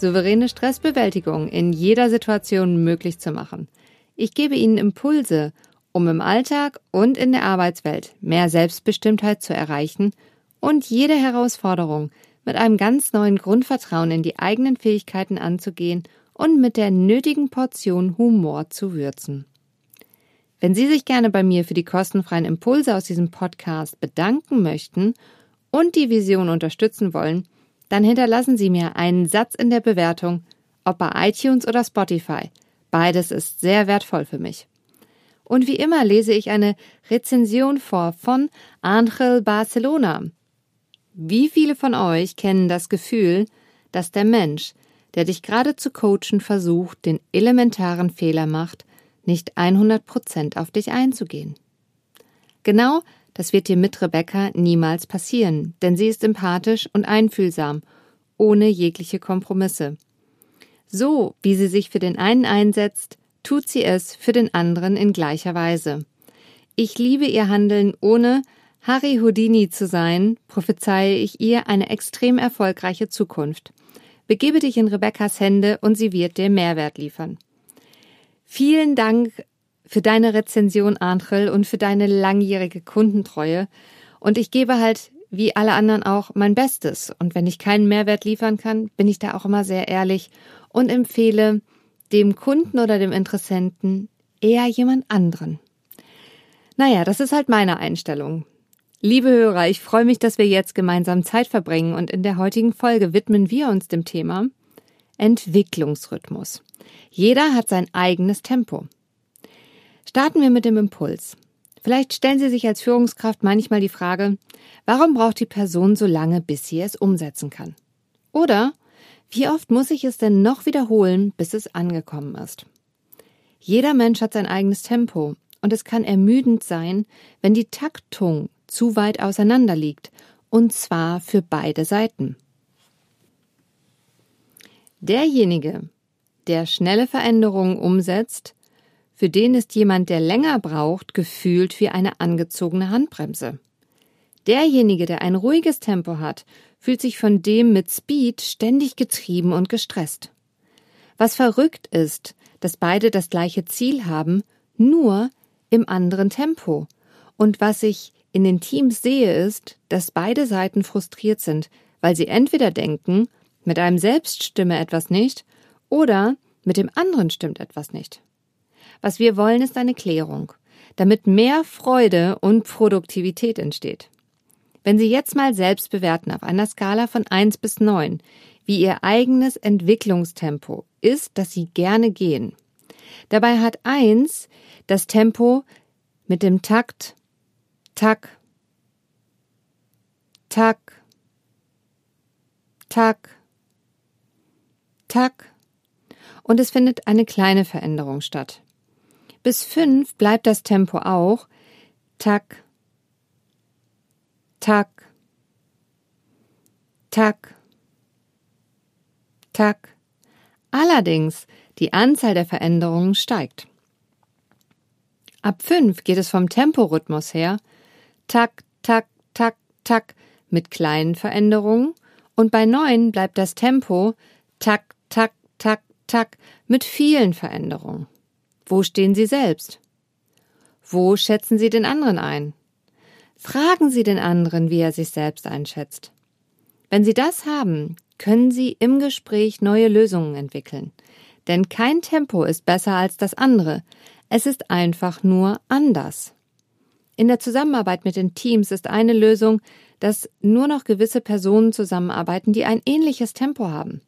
souveräne Stressbewältigung in jeder Situation möglich zu machen. Ich gebe Ihnen Impulse, um im Alltag und in der Arbeitswelt mehr Selbstbestimmtheit zu erreichen und jede Herausforderung mit einem ganz neuen Grundvertrauen in die eigenen Fähigkeiten anzugehen und mit der nötigen Portion Humor zu würzen. Wenn Sie sich gerne bei mir für die kostenfreien Impulse aus diesem Podcast bedanken möchten und die Vision unterstützen wollen, dann hinterlassen Sie mir einen Satz in der Bewertung, ob bei iTunes oder Spotify. Beides ist sehr wertvoll für mich. Und wie immer lese ich eine Rezension vor von Angel Barcelona. Wie viele von euch kennen das Gefühl, dass der Mensch, der dich gerade zu coachen versucht, den elementaren Fehler macht, nicht 100 Prozent auf dich einzugehen? Genau das wird dir mit Rebecca niemals passieren, denn sie ist empathisch und einfühlsam, ohne jegliche Kompromisse. So, wie sie sich für den einen einsetzt, tut sie es für den anderen in gleicher Weise. Ich liebe ihr Handeln, ohne Harry Houdini zu sein, prophezeie ich ihr eine extrem erfolgreiche Zukunft. Begebe dich in Rebeccas Hände und sie wird dir Mehrwert liefern. Vielen Dank für deine Rezension, Angel, und für deine langjährige Kundentreue. Und ich gebe halt, wie alle anderen auch, mein Bestes. Und wenn ich keinen Mehrwert liefern kann, bin ich da auch immer sehr ehrlich und empfehle dem Kunden oder dem Interessenten eher jemand anderen. Naja, das ist halt meine Einstellung. Liebe Hörer, ich freue mich, dass wir jetzt gemeinsam Zeit verbringen und in der heutigen Folge widmen wir uns dem Thema Entwicklungsrhythmus. Jeder hat sein eigenes Tempo. Starten wir mit dem Impuls. Vielleicht stellen Sie sich als Führungskraft manchmal die Frage, warum braucht die Person so lange, bis sie es umsetzen kann? Oder wie oft muss ich es denn noch wiederholen, bis es angekommen ist? Jeder Mensch hat sein eigenes Tempo und es kann ermüdend sein, wenn die Taktung zu weit auseinander liegt, und zwar für beide Seiten. Derjenige, der schnelle Veränderungen umsetzt, für den ist jemand, der länger braucht, gefühlt wie eine angezogene Handbremse. Derjenige, der ein ruhiges Tempo hat, fühlt sich von dem mit Speed ständig getrieben und gestresst. Was verrückt ist, dass beide das gleiche Ziel haben, nur im anderen Tempo. Und was ich in den Teams sehe, ist, dass beide Seiten frustriert sind, weil sie entweder denken, mit einem selbst stimme etwas nicht, oder mit dem anderen stimmt etwas nicht. Was wir wollen, ist eine Klärung, damit mehr Freude und Produktivität entsteht. Wenn Sie jetzt mal selbst bewerten auf einer Skala von 1 bis 9, wie Ihr eigenes Entwicklungstempo ist, das Sie gerne gehen. Dabei hat 1 das Tempo mit dem Takt, Tak, Tak, Tak, Tak und es findet eine kleine Veränderung statt. Bis fünf bleibt das Tempo auch. Tak, tak, tak, tak. Allerdings, die Anzahl der Veränderungen steigt. Ab fünf geht es vom Temporhythmus her. Tak, tak, tak, tak mit kleinen Veränderungen und bei neun bleibt das Tempo tak, tak, tak, tak mit vielen Veränderungen. Wo stehen Sie selbst? Wo schätzen Sie den anderen ein? Fragen Sie den anderen, wie er sich selbst einschätzt. Wenn Sie das haben, können Sie im Gespräch neue Lösungen entwickeln. Denn kein Tempo ist besser als das andere. Es ist einfach nur anders. In der Zusammenarbeit mit den Teams ist eine Lösung, dass nur noch gewisse Personen zusammenarbeiten, die ein ähnliches Tempo haben.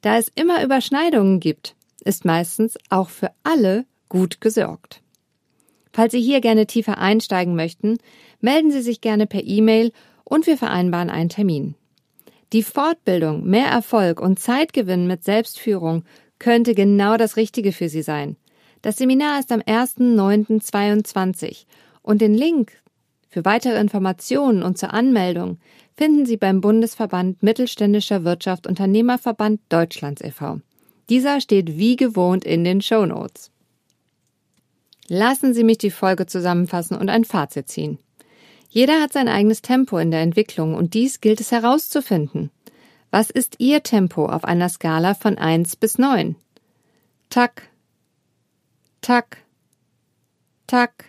Da es immer Überschneidungen gibt, ist meistens auch für alle gut gesorgt. Falls Sie hier gerne tiefer einsteigen möchten, melden Sie sich gerne per E-Mail und wir vereinbaren einen Termin. Die Fortbildung, mehr Erfolg und Zeitgewinn mit Selbstführung könnte genau das Richtige für Sie sein. Das Seminar ist am 1.9.22 und den Link für weitere Informationen und zur Anmeldung finden Sie beim Bundesverband Mittelständischer Wirtschaft Unternehmerverband Deutschlands e.V. Dieser steht wie gewohnt in den Show Notes. Lassen Sie mich die Folge zusammenfassen und ein Fazit ziehen. Jeder hat sein eigenes Tempo in der Entwicklung und dies gilt es herauszufinden. Was ist Ihr Tempo auf einer Skala von 1 bis 9? Tack, tack, tack,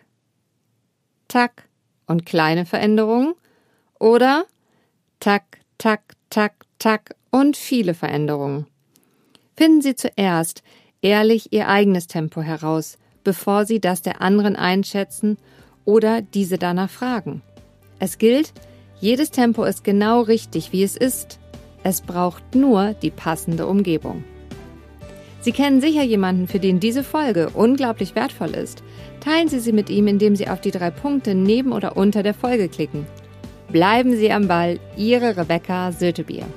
tack und kleine Veränderungen oder tack, tack, tack, tack und viele Veränderungen. Finden Sie zuerst ehrlich Ihr eigenes Tempo heraus, bevor Sie das der anderen einschätzen oder diese danach fragen. Es gilt, jedes Tempo ist genau richtig, wie es ist. Es braucht nur die passende Umgebung. Sie kennen sicher jemanden, für den diese Folge unglaublich wertvoll ist. Teilen Sie sie mit ihm, indem Sie auf die drei Punkte neben oder unter der Folge klicken. Bleiben Sie am Ball, Ihre Rebecca Sötebier.